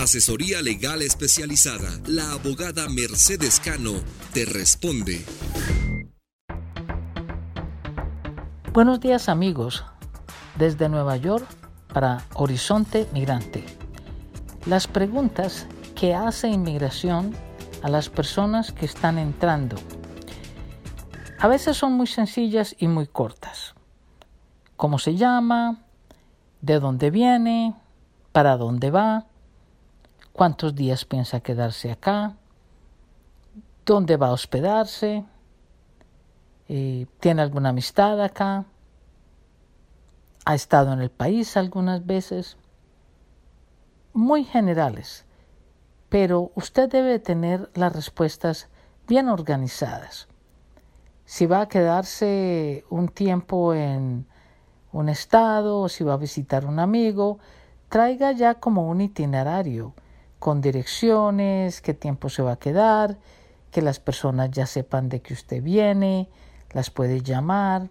Asesoría legal especializada. La abogada Mercedes Cano te responde. Buenos días amigos. Desde Nueva York para Horizonte Migrante. Las preguntas que hace inmigración a las personas que están entrando. A veces son muy sencillas y muy cortas. ¿Cómo se llama? ¿De dónde viene? ¿Para dónde va? Cuántos días piensa quedarse acá, dónde va a hospedarse, eh, tiene alguna amistad acá, ha estado en el país algunas veces, muy generales, pero usted debe tener las respuestas bien organizadas. Si va a quedarse un tiempo en un estado o si va a visitar un amigo, traiga ya como un itinerario con direcciones, qué tiempo se va a quedar, que las personas ya sepan de que usted viene, las puede llamar.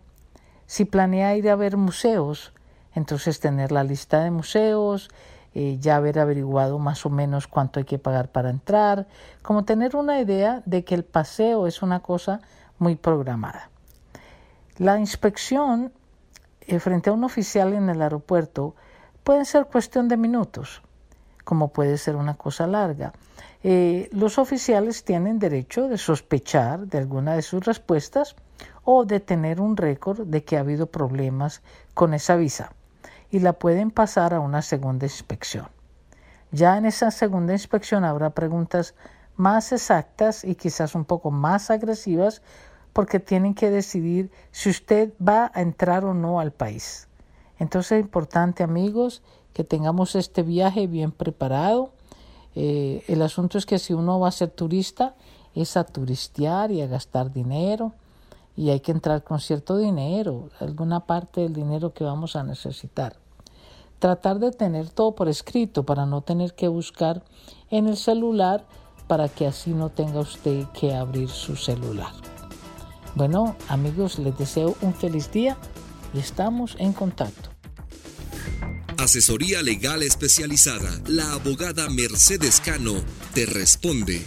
Si planea ir a ver museos, entonces tener la lista de museos, eh, ya haber averiguado más o menos cuánto hay que pagar para entrar, como tener una idea de que el paseo es una cosa muy programada. La inspección eh, frente a un oficial en el aeropuerto puede ser cuestión de minutos como puede ser una cosa larga. Eh, los oficiales tienen derecho de sospechar de alguna de sus respuestas o de tener un récord de que ha habido problemas con esa visa y la pueden pasar a una segunda inspección. Ya en esa segunda inspección habrá preguntas más exactas y quizás un poco más agresivas porque tienen que decidir si usted va a entrar o no al país. Entonces es importante amigos que tengamos este viaje bien preparado. Eh, el asunto es que si uno va a ser turista, es a turistear y a gastar dinero y hay que entrar con cierto dinero, alguna parte del dinero que vamos a necesitar. Tratar de tener todo por escrito para no tener que buscar en el celular para que así no tenga usted que abrir su celular. Bueno, amigos, les deseo un feliz día y estamos en contacto. Asesoría legal especializada. La abogada Mercedes Cano te responde.